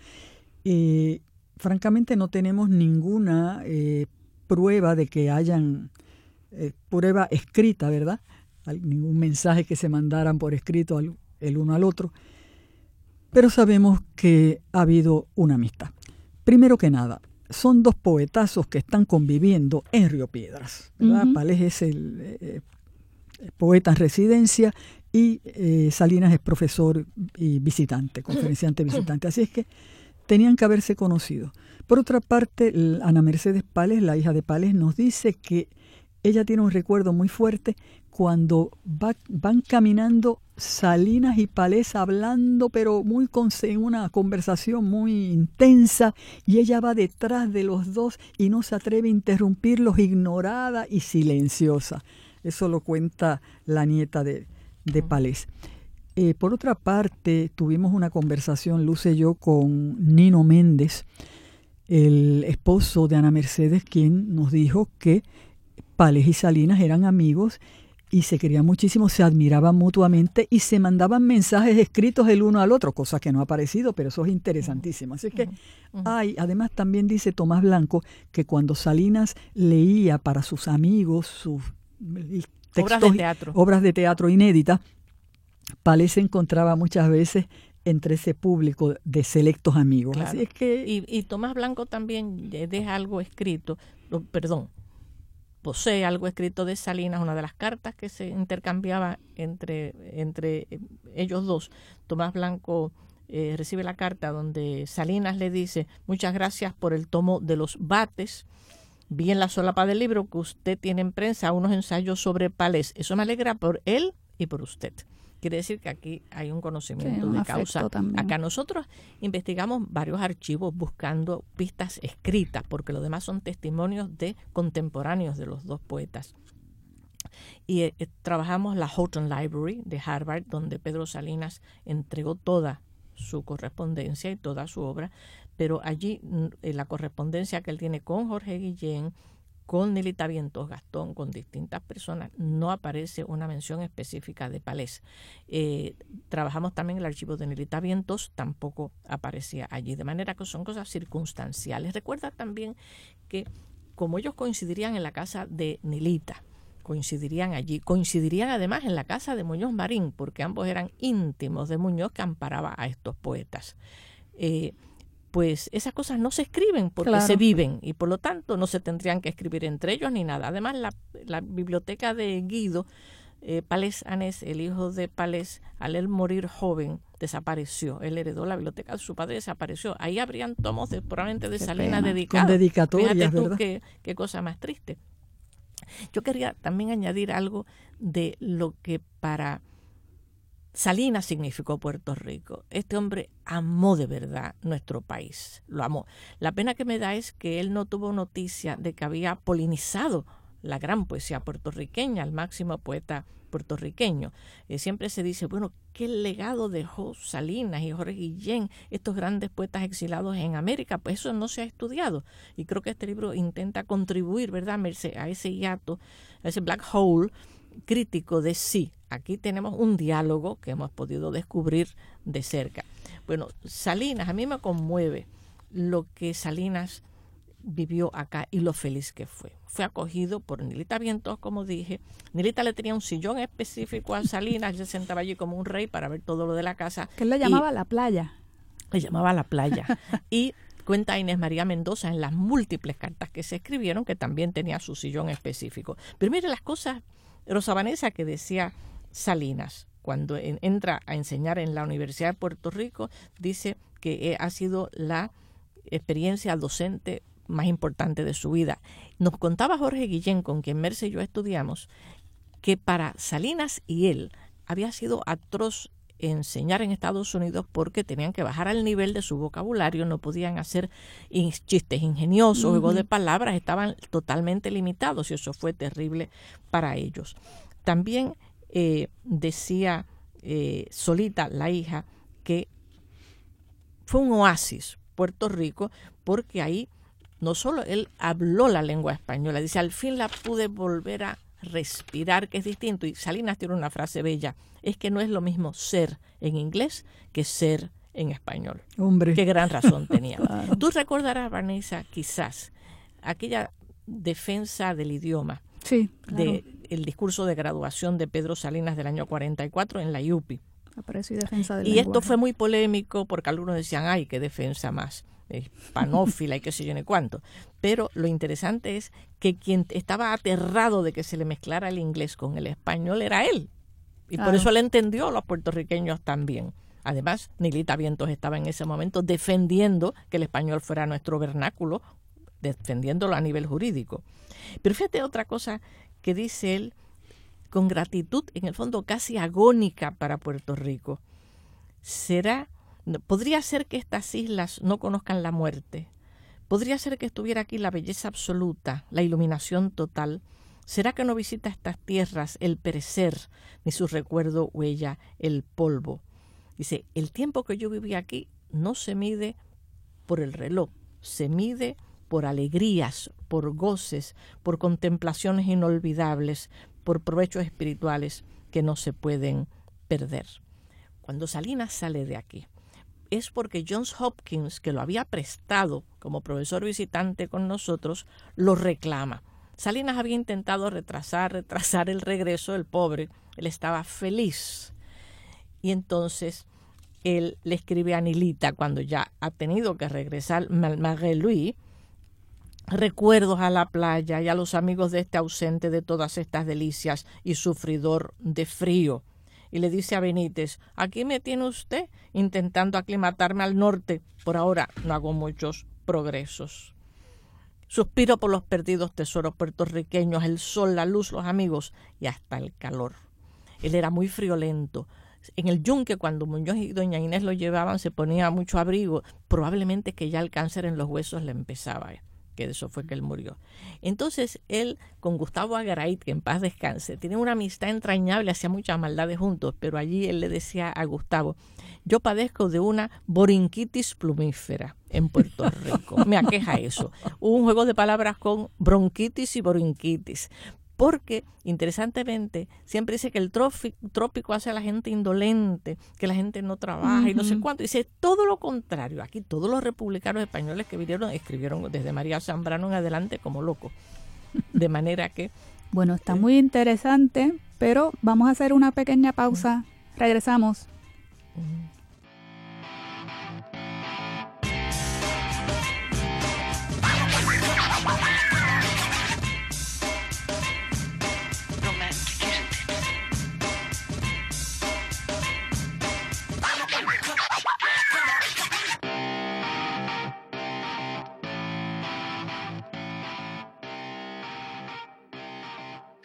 Eh, francamente no tenemos ninguna eh, prueba de que hayan, eh, prueba escrita, ¿verdad? Ningún mensaje que se mandaran por escrito el uno al otro. Pero sabemos que ha habido una amistad. Primero que nada, son dos poetazos que están conviviendo en Río Piedras. Pales es el eh, poeta en residencia y eh, Salinas es profesor y visitante, conferenciante visitante. Así es que tenían que haberse conocido. Por otra parte, Ana Mercedes Pales, la hija de Pales, nos dice que ella tiene un recuerdo muy fuerte cuando van caminando Salinas y Palés hablando, pero muy con, en una conversación muy intensa, y ella va detrás de los dos y no se atreve a interrumpirlos, ignorada y silenciosa. Eso lo cuenta la nieta de, de Palés. Eh, por otra parte, tuvimos una conversación, Luce y yo, con Nino Méndez, el esposo de Ana Mercedes, quien nos dijo que Palés y Salinas eran amigos y se querían muchísimo, se admiraban mutuamente y se mandaban mensajes escritos el uno al otro, cosa que no ha aparecido, pero eso es interesantísimo. Así que hay, además también dice Tomás Blanco que cuando Salinas leía para sus amigos sus obras de teatro, obras de teatro inéditas, Palés se encontraba muchas veces entre ese público de selectos amigos. Así es que y, y Tomás Blanco también deja algo escrito, perdón, posee algo escrito de Salinas, una de las cartas que se intercambiaba entre, entre eh, ellos dos. Tomás Blanco eh, recibe la carta donde Salinas le dice, muchas gracias por el tomo de los bates. Vi en la solapa del libro que usted tiene en prensa unos ensayos sobre palés. Eso me alegra por él y por usted. Quiere decir que aquí hay un conocimiento de causa. Acá nosotros investigamos varios archivos buscando pistas escritas, porque lo demás son testimonios de contemporáneos de los dos poetas. Y eh, trabajamos la Houghton Library de Harvard, donde Pedro Salinas entregó toda su correspondencia y toda su obra, pero allí mm, en la correspondencia que él tiene con Jorge Guillén, con Nelita Vientos Gastón, con distintas personas, no aparece una mención específica de Palés. Eh, trabajamos también en el archivo de Nelita Vientos, tampoco aparecía allí, de manera que son cosas circunstanciales. Recuerda también que como ellos coincidirían en la casa de Nelita, coincidirían allí, coincidirían además en la casa de Muñoz Marín, porque ambos eran íntimos de Muñoz que amparaba a estos poetas. Eh, pues esas cosas no se escriben porque se viven y por lo tanto no se tendrían que escribir entre ellos ni nada. Además, la, biblioteca de Guido, eh, Pales Anés, el hijo de Pales, al él morir joven, desapareció. Él heredó la biblioteca de su padre, desapareció. Ahí habrían tomos de, probablemente de Salinas dedicados. Con dedicatorias, Fíjate tú qué, qué cosa más triste. Yo quería también añadir algo de lo que para Salinas significó Puerto Rico. Este hombre amó de verdad nuestro país, lo amó. La pena que me da es que él no tuvo noticia de que había polinizado la gran poesía puertorriqueña, el máximo poeta puertorriqueño. Eh, siempre se dice, bueno, ¿qué legado dejó Salinas y Jorge Guillén, estos grandes poetas exilados en América? Pues eso no se ha estudiado. Y creo que este libro intenta contribuir, ¿verdad?, a ese hiato, a ese black hole crítico de sí. Aquí tenemos un diálogo que hemos podido descubrir de cerca. Bueno, Salinas, a mí me conmueve lo que Salinas vivió acá y lo feliz que fue. Fue acogido por Nilita Vientos, como dije. Nilita le tenía un sillón específico a Salinas, se sentaba allí como un rey para ver todo lo de la casa. Que él le llamaba la playa. Le llamaba la playa. [LAUGHS] y cuenta Inés María Mendoza en las múltiples cartas que se escribieron que también tenía su sillón específico. Pero mire las cosas, Rosa Vanessa, que decía Salinas cuando entra a enseñar en la Universidad de Puerto Rico, dice que ha sido la experiencia docente más importante de su vida. Nos contaba Jorge Guillén, con quien Merce y yo estudiamos, que para Salinas y él había sido atroz enseñar en Estados Unidos porque tenían que bajar al nivel de su vocabulario, no podían hacer chistes ingeniosos, juegos de palabras, estaban totalmente limitados y eso fue terrible para ellos. También eh, decía eh, Solita, la hija, que fue un oasis Puerto Rico porque ahí no solo él habló la lengua española, dice, al fin la pude volver a respirar, que es distinto. Y Salinas tiene una frase bella, es que no es lo mismo ser en inglés que ser en español. Hombre. Qué gran razón [LAUGHS] tenía. Tú recordarás, Vanessa, quizás, aquella defensa del idioma. Sí, de el discurso de graduación de Pedro Salinas del año 44 en la IUPI. Aprecio y defensa del Y esto fue muy polémico porque algunos decían, ay, qué defensa más panófila y qué sé yo ni cuánto. Pero lo interesante es que quien estaba aterrado de que se le mezclara el inglés con el español era él. Y por eso le entendió a los puertorriqueños también. Además, Nilita Vientos estaba en ese momento defendiendo que el español fuera nuestro vernáculo, defendiéndolo a nivel jurídico. Pero fíjate otra cosa que dice él con gratitud, en el fondo casi agónica para Puerto Rico. Será Podría ser que estas islas no conozcan la muerte. Podría ser que estuviera aquí la belleza absoluta, la iluminación total. ¿Será que no visita estas tierras el perecer, ni su recuerdo huella el polvo? Dice, el tiempo que yo viví aquí no se mide por el reloj, se mide por alegrías, por goces, por contemplaciones inolvidables, por provechos espirituales que no se pueden perder. Cuando Salinas sale de aquí, es porque Johns Hopkins, que lo había prestado como profesor visitante con nosotros, lo reclama. Salinas había intentado retrasar, retrasar el regreso del pobre. Él estaba feliz. Y entonces él le escribe a Nilita cuando ya ha tenido que regresar Marie Louis, recuerdos a la playa y a los amigos de este ausente de todas estas delicias y sufridor de frío y le dice a Benítez, aquí me tiene usted intentando aclimatarme al norte. Por ahora no hago muchos progresos. Suspiro por los perdidos tesoros puertorriqueños, el sol, la luz, los amigos y hasta el calor. Él era muy friolento. En el yunque, cuando Muñoz y doña Inés lo llevaban, se ponía mucho abrigo. Probablemente que ya el cáncer en los huesos le empezaba que de eso fue que él murió. Entonces él con Gustavo Agarait, que en paz descanse, tiene una amistad entrañable, hacía muchas maldades juntos, pero allí él le decía a Gustavo, yo padezco de una borinquitis plumífera en Puerto [LAUGHS] Rico. Me aqueja eso. Hubo un juego de palabras con bronquitis y borinquitis porque interesantemente siempre dice que el trópico hace a la gente indolente, que la gente no trabaja y no sé cuánto. Dice todo lo contrario. Aquí todos los republicanos españoles que vinieron escribieron desde María Zambrano en adelante como locos. De manera que... [LAUGHS] Bueno, está muy interesante, pero vamos a hacer una pequeña pausa. Regresamos.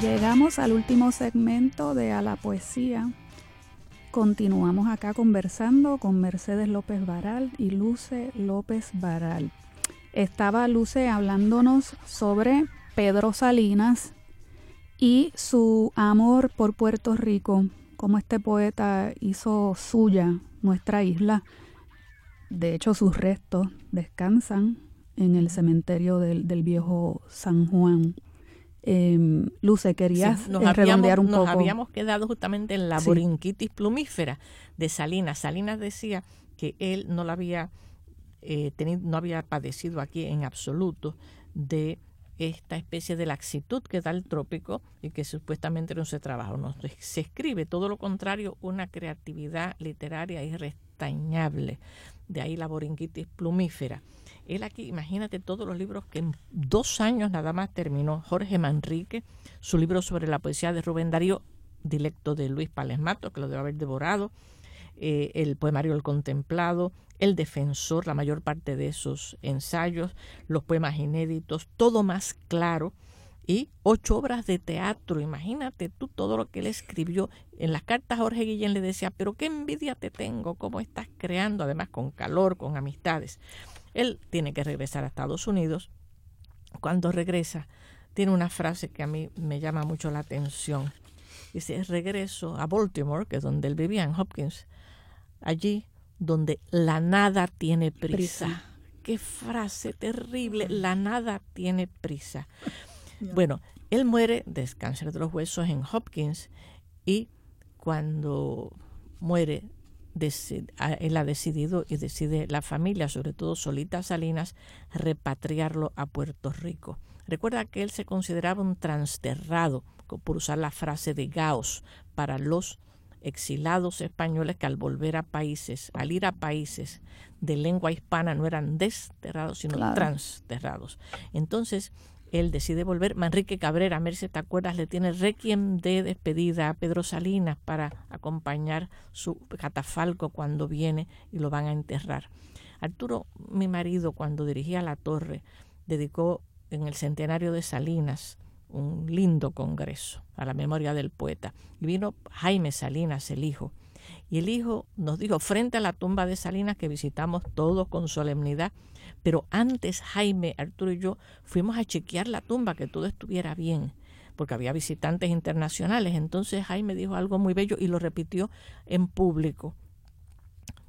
Llegamos al último segmento de A la Poesía Continuamos acá conversando con Mercedes López Baral y Luce López Baral. Estaba Luce hablándonos sobre Pedro Salinas y su amor por Puerto Rico, como este poeta hizo suya nuestra isla. De hecho, sus restos descansan en el cementerio del, del viejo San Juan. Eh, Luce, querías nos eh, redondear un nos poco. habíamos quedado justamente en la Sí. borinquitis plumífera de Salinas. Salinas decía que él no la había eh, tenido, no había padecido aquí en absoluto de esta especie de laxitud que da el trópico y que supuestamente no se trabaja, no se- se escribe, todo lo contrario, una creatividad literaria irrestañable. De ahí la borinquitis plumífera. Él aquí, imagínate todos los libros que en dos años nada más terminó. Jorge Manrique, su libro sobre la poesía de Rubén Darío, dilecto de Luis Palesmato, que lo debe haber devorado, eh, el poemario El Contemplado, El Defensor, la mayor parte de esos ensayos, los poemas inéditos, todo más claro, y ocho obras de teatro. Imagínate tú todo lo que él escribió. En las cartas Jorge Guillén le decía, pero qué envidia te tengo, cómo estás creando, además con calor, con amistades. Él tiene que regresar a Estados Unidos. Cuando regresa, tiene una frase que a mí me llama mucho la atención. Dice, regreso a Baltimore, que es donde él vivía, en Hopkins, allí donde la nada tiene prisa. Prisa. Qué frase terrible, la nada tiene prisa. Bueno, él muere de cáncer de los huesos en Hopkins y cuando muere, él ha decidido y decide la familia, sobre todo Solita Salinas, repatriarlo a Puerto Rico. Recuerda que él se consideraba un transterrado, por usar la frase de Gauss, para los exilados españoles que al volver a países, al ir a países de lengua hispana no eran desterrados, sino Claro. transterrados. Entonces, él decide volver. Manrique Cabrera, Merce, ¿te acuerdas? Le tiene requiem de despedida a Pedro Salinas para acompañar su catafalco cuando viene y lo van a enterrar. Arturo, mi marido, cuando dirigía la torre, dedicó en el centenario de Salinas un lindo congreso a la memoria del poeta. Y vino Jaime Salinas, el hijo. Y el hijo nos dijo, frente a la tumba de Salinas, que visitamos todos con solemnidad, pero antes Jaime, Arturo y yo fuimos a chequear la tumba, que todo estuviera bien, porque había visitantes internacionales. Entonces Jaime dijo algo muy bello y lo repitió en público.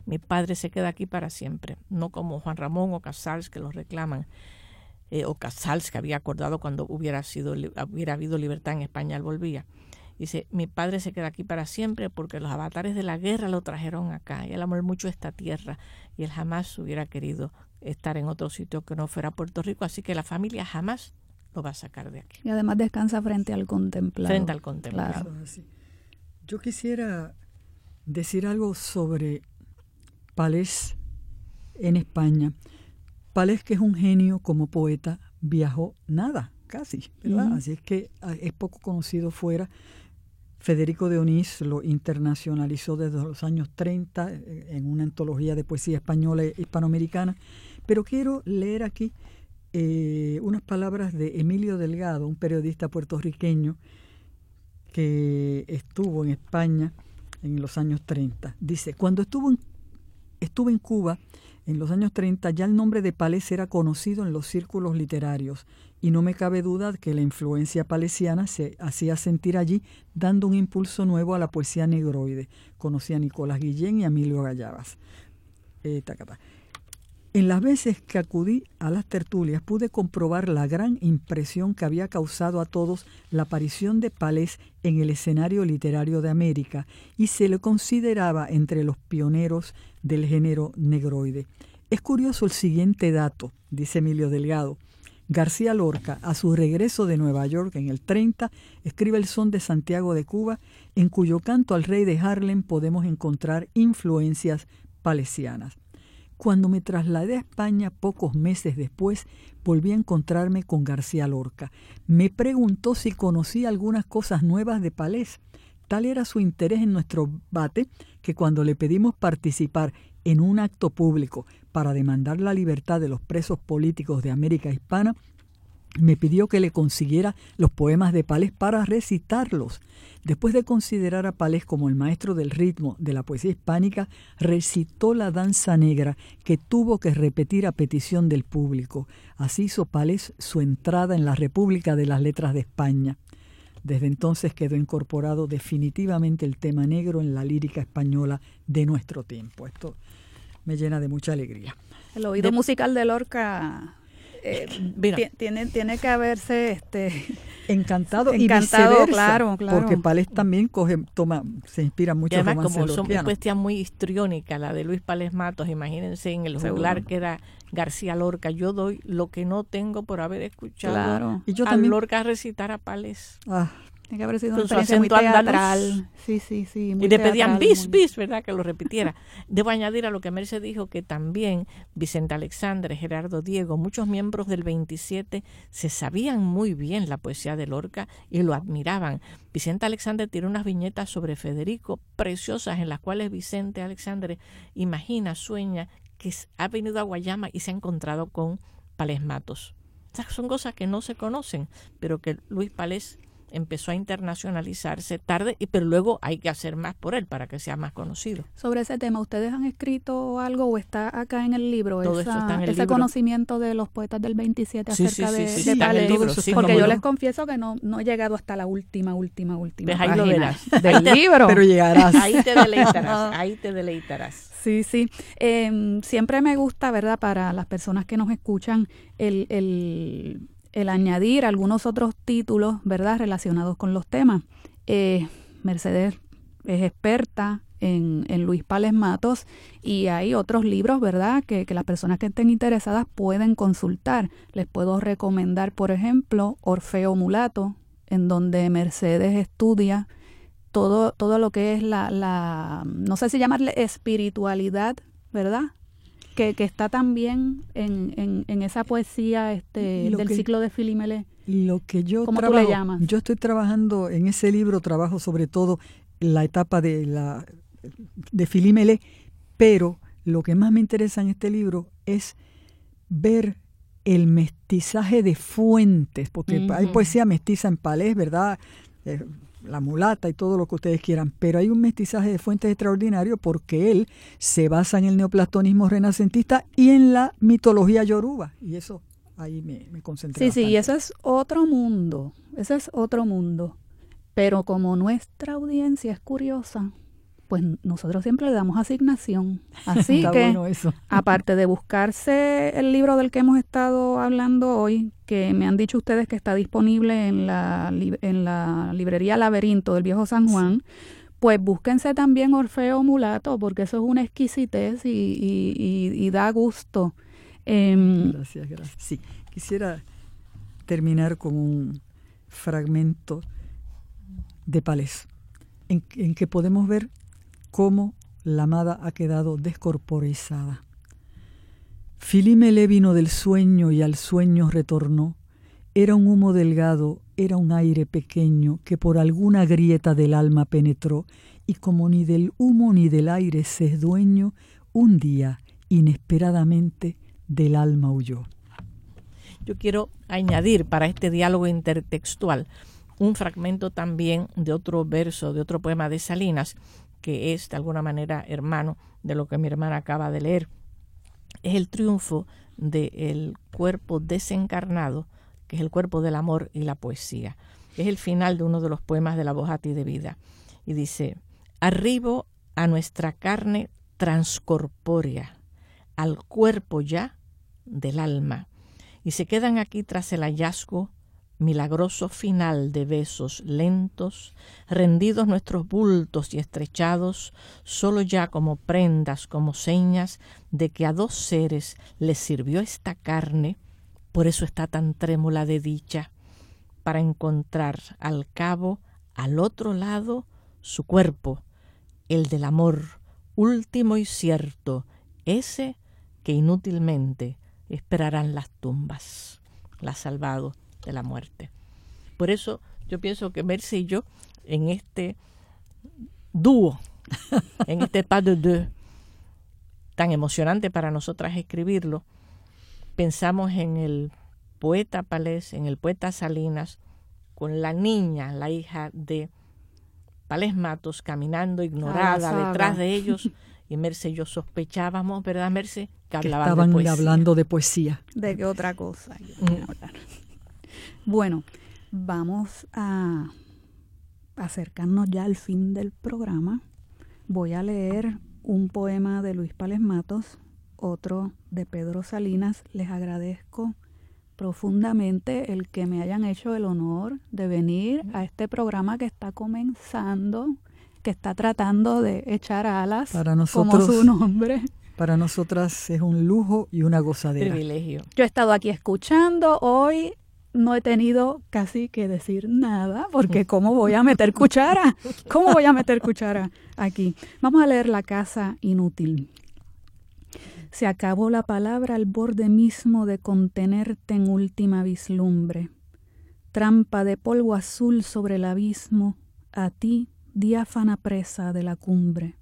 Mi padre se queda aquí para siempre, no como Juan Ramón o Casals que lo reclaman, eh, o Casals que había acordado cuando hubiera, sido, hubiera habido libertad en España, él volvía. Dice, mi padre se queda aquí para siempre porque los avatares de la guerra lo trajeron acá y él amó mucho esta tierra y él jamás hubiera querido estar en otro sitio que no fuera Puerto Rico, así que la familia jamás lo va a sacar de aquí. Y además descansa frente al contemplado. Frente al contemplado. Claro. Yo quisiera decir algo sobre Palés en España. Palés, que es un genio como poeta, viajó nada, casi, ¿verdad? Así es que ah, es poco conocido fuera. Federico de Onís lo internacionalizó desde los años 30 eh, en una antología de poesía española e hispanoamericana. Pero quiero leer aquí eh, unas palabras de Emilio Delgado, un periodista puertorriqueño que estuvo en España en los años 30. Dice, cuando estuvo estuve en Cuba en los años 30, ya el nombre de Palés era conocido en los círculos literarios y no me cabe duda que la influencia palesiana se hacía sentir allí, dando un impulso nuevo a la poesía negroide. Conocí a Nicolás Guillén y a Emilio Gallabas. Eh. En las veces que acudí a las tertulias pude comprobar la gran impresión que había causado a todos la aparición de Palés en el escenario literario de América y se le consideraba entre los pioneros del género negroide. Es curioso el siguiente dato, dice Emilio Delgado. García Lorca, a su regreso de Nueva York en el 30, escribe el son de Santiago de Cuba, en cuyo canto al rey de Harlem podemos encontrar influencias palesianas. Cuando me trasladé a España pocos meses después, volví a encontrarme con García Lorca. Me preguntó si conocía algunas cosas nuevas de Palés. Tal era su interés en nuestro bate que cuando le pedimos participar en un acto público para demandar la libertad de los presos políticos de América Hispana, me pidió que le consiguiera los poemas de Palés para recitarlos. Después de considerar a Palés como el maestro del ritmo de la poesía hispánica, recitó la danza negra que tuvo que repetir a petición del público. Así hizo Palés su entrada en la República de las Letras de España. Desde entonces quedó incorporado definitivamente el tema negro en la lírica española de nuestro tiempo. Esto me llena de mucha alegría. El oído musical de Lorca eh, tiene, tiene que haberse este [LAUGHS] encantado, encantado claro, claro. porque Pales también coge, toma, se inspira mucho. Y además, como son cuestiones muy histriónicas, la de Luis Pales Matos, imagínense en el juglar que era García Lorca. Yo doy lo que no tengo por haber escuchado y yo a Lorca recitar a Pales. Ah, tiene que haber sido una experiencia muy teatral. Sí, sí, sí. y le pedían bis, bis, ¿verdad? Que lo repitiera. [LAUGHS] Debo añadir a lo que Merce dijo que también Vicente Alexandre, Gerardo Diego, muchos miembros del 27 se sabían muy bien la poesía de Lorca y lo admiraban. Vicente Alexandre tiene unas viñetas sobre Federico preciosas en las cuales Vicente Alexandre imagina, sueña que ha venido a Guayama y se ha encontrado con Palés Matos. Estas son cosas que no se conocen, pero que Luis Palés empezó a internacionalizarse tarde, y pero luego hay que hacer más por él para que sea más conocido. Sobre ese tema, ¿ustedes han escrito algo o está acá en el libro? Todo está en el ese conocimiento de los poetas del 27 acerca de, de Porque yo les confieso que no, no he llegado hasta la última, última, última pues ahí lo verás. del [LAUGHS] libro. Pero llegarás. Ahí te deleitarás, [LAUGHS] ahí te deleitarás. Sí, sí. Em, siempre me gusta, ¿verdad? Para las personas que nos escuchan, el, el el añadir algunos otros títulos, ¿verdad?, relacionados con los temas. Eh, Mercedes es experta en, en, Luis Pales Matos y hay otros libros, ¿verdad?, que, que, las personas que estén interesadas pueden consultar. Les puedo recomendar, por ejemplo, Orfeo Mulato, en donde Mercedes estudia todo, todo lo que es la, la, no sé si llamarle espiritualidad, ¿verdad? Que, está también en, en, esa poesía este, del ciclo de Filimele. Lo que yo ¿Cómo tú le llamas? Yo estoy trabajando en ese libro, trabajo sobre todo la etapa de la de Filimele, pero lo que más me interesa en este libro es ver el mestizaje de fuentes, porque hay poesía mestiza en palés, ¿verdad? Eh, la mulata y todo lo que ustedes quieran, pero hay un mestizaje de fuentes extraordinario porque él se basa en el neoplatonismo renacentista y en la mitología yoruba, y eso ahí me, me concentré. Sí, sí, y eso es otro mundo, ese es otro mundo, pero como nuestra audiencia es curiosa, pues nosotros siempre le damos asignación. [LAUGHS] Así que, aparte de buscarse el libro del que hemos estado hablando hoy, que me han dicho ustedes que está disponible en la, en la librería Laberinto del Viejo San Juan, pues búsquense también Orfeo Mulato, porque eso es una exquisitez y, da gusto. Em, gracias, gracias. Sí, quisiera terminar con un fragmento de Palés, en, en que podemos ver cómo la amada ha quedado descorporizada. Filimele vino del sueño y al sueño retornó. Era un humo delgado, era un aire pequeño que por alguna grieta del alma penetró y como ni del humo ni del aire se es dueño, un día, inesperadamente, del alma huyó. Yo quiero añadir para este diálogo intertextual un fragmento también de otro verso, de otro poema de Salinas, que es de alguna manera hermano de lo que mi hermana acaba de leer. Es el triunfo del cuerpo desencarnado, que es el cuerpo del amor y la poesía. Es el final de uno de los poemas de la Bojati de vida. Y dice, arribo a nuestra carne transcorpórea, al cuerpo ya del alma, y se quedan aquí tras el hallazgo milagroso final de besos lentos, rendidos nuestros bultos y estrechados, solo ya como prendas, como señas de que a dos seres les sirvió esta carne, por eso está tan trémula de dicha, para encontrar al cabo, al otro lado, su cuerpo, el del amor, último y cierto, ese que inútilmente esperarán las tumbas, la salvado de la muerte. Por eso yo pienso que Mercy y yo, en este dúo, [LAUGHS] en este pas de deux, tan emocionante para nosotras escribirlo, pensamos en el poeta Palés, en el poeta Salinas, con la niña, la hija de Palés Matos, caminando ignorada detrás de ellos. Y Merce y yo sospechábamos, ¿verdad, Merce? Que, estaban hablando de poesía. ¿De qué otra cosa? Mm. Bueno, vamos a acercarnos ya al fin del programa. Voy a leer un poema de Luis Pales Matos, otro de Pedro Salinas. Les agradezco profundamente el que me hayan hecho el honor de venir a este programa que está comenzando, que está tratando de echar alas para nosotros, como su nombre. Para nosotras es un lujo y una gozadera. Privilegio. Yo he estado aquí escuchando hoy. No he tenido casi que decir nada, porque [LAUGHS] ¿cómo voy a meter cuchara? ¿Cómo voy a meter cuchara aquí? Vamos a leer La Casa Inútil. Se acabó la palabra al borde mismo de contenerte en última vislumbre. Trampa de polvo azul sobre el abismo, a ti, diáfana presa de la cumbre.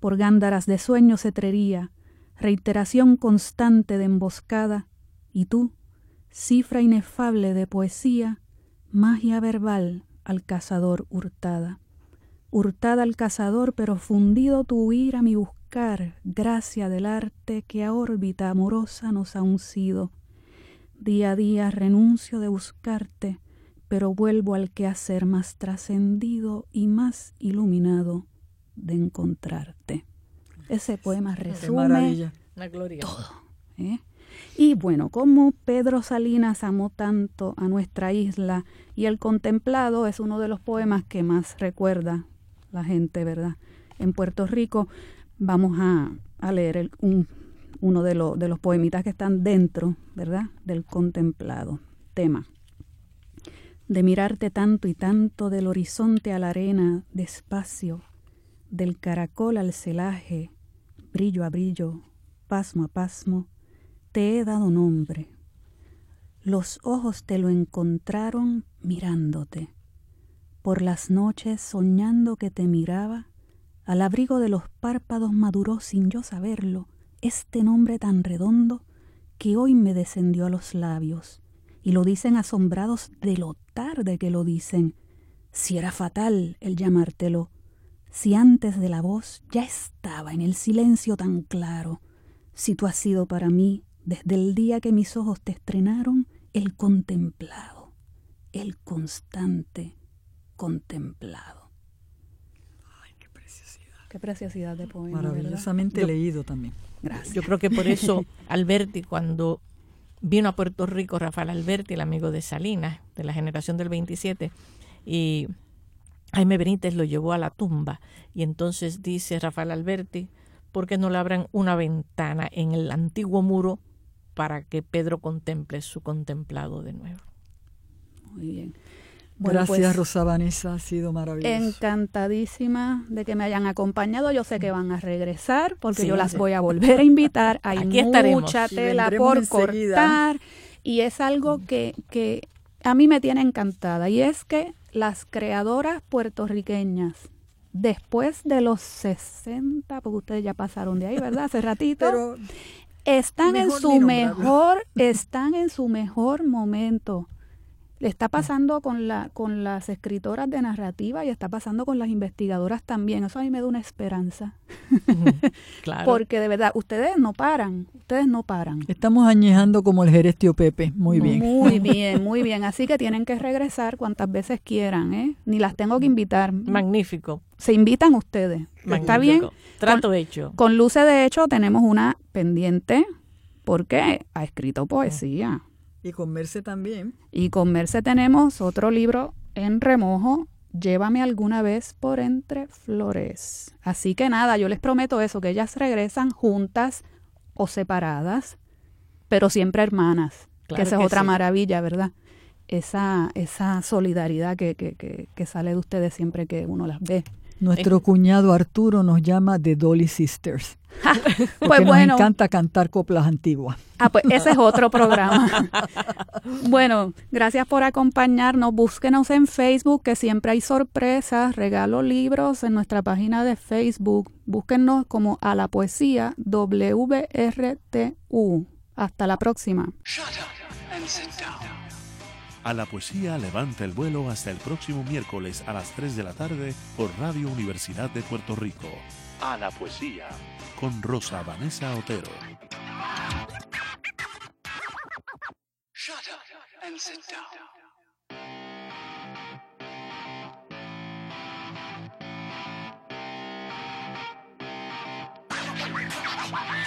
Por gándaras de sueño cetrería, reiteración constante de emboscada, y tú, cifra inefable de poesía, magia verbal al cazador hurtada. Hurtada al cazador, pero fundido tu huir a mi buscada gracia del arte que a órbita amorosa nos ha uncido. Día a día renuncio de buscarte, pero vuelvo al quehacer más trascendido y más iluminado de encontrarte. Ese poema resume todo. ¿eh? Y bueno, como Pedro Salinas amó tanto a nuestra isla y el contemplado es uno de los poemas que más recuerda la gente, ¿verdad? En Puerto Rico, vamos a, leer uno de, de los poemitas que están dentro, ¿verdad?, del contemplado. Tema. De mirarte tanto y tanto del horizonte a la arena, despacio, del caracol al celaje, brillo a brillo, pasmo a pasmo, te he dado nombre. Los ojos te lo encontraron mirándote. Por las noches soñando que te miraba, al abrigo de los párpados maduró sin yo saberlo este nombre tan redondo que hoy me descendió a los labios, y lo dicen asombrados de lo tarde que lo dicen. Si era fatal el llamártelo, si antes de la voz ya estaba en el silencio tan claro, si tú has sido para mí, desde el día que mis ojos te estrenaron, el contemplado, el constante contemplado. Qué preciosidad de poema. Maravillosamente leído también. Gracias. Yo creo que por eso [LAUGHS] Alberti, cuando vino a Puerto Rico, Rafael Alberti, el amigo de Salinas, de la generación del 27, y Jaime Benítez lo llevó a la tumba. Y entonces dice Rafael Alberti, ¿por qué no le abran una ventana en el antiguo muro para que Pedro contemple su contemplado de nuevo? Muy bien. Gracias, pues, Rosa Vanessa, ha sido maravilloso. Encantadísima de que me hayan acompañado. Yo sé que van a regresar porque yo las voy a volver a invitar. [LAUGHS] Hay Aquí mucha tela por cortar y es algo que, que a mí me tiene encantada y es que las creadoras puertorriqueñas después de los 60, porque ustedes ya pasaron de ahí, ¿verdad? Hace [LAUGHS] ratito. Están en su mejor, están en su mejor momento. Le está pasando con, la, con las escritoras de narrativa y está pasando con las investigadoras también. Eso a mí me da una esperanza. claro. Porque de verdad, ustedes no paran, ustedes no paran. Estamos añejando como el Jerestio Pepe, muy bien. Muy [LAUGHS] bien, muy bien. Así que tienen que regresar cuantas veces quieran, ¿eh? Ni las tengo que invitar. Magnífico. Se invitan ustedes. ¿Está bien? Trato hecho. Con Luce, de hecho, tenemos una pendiente porque ha escrito poesía. Y con Merce también. Y con Merce tenemos otro libro en remojo, Llévame alguna vez por entre flores. Así que nada, yo les prometo eso, que ellas regresan juntas o separadas, pero siempre hermanas. que esa es otra maravilla, ¿verdad? Esa, esa solidaridad que, que, que, que, sale de ustedes siempre que uno las ve Nuestro cuñado Arturo nos llama The Dolly Sisters. [LAUGHS] pues porque bueno. nos encanta cantar coplas antiguas. Ah, pues ese es otro [LAUGHS] programa. bueno, gracias por acompañarnos. Búsquenos en Facebook, que siempre hay sorpresas. Regalo libros en nuestra página de Facebook. Búsquenos como a la poesía WRTU. Hasta la próxima. A la poesía levanta el vuelo hasta el próximo miércoles a las 3 de la tarde por Radio Universidad de Puerto Rico. A la poesía con Rosa Vanessa Otero. Shut [LAUGHS]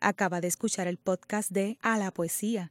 Acaba de escuchar el podcast de A la Poesía.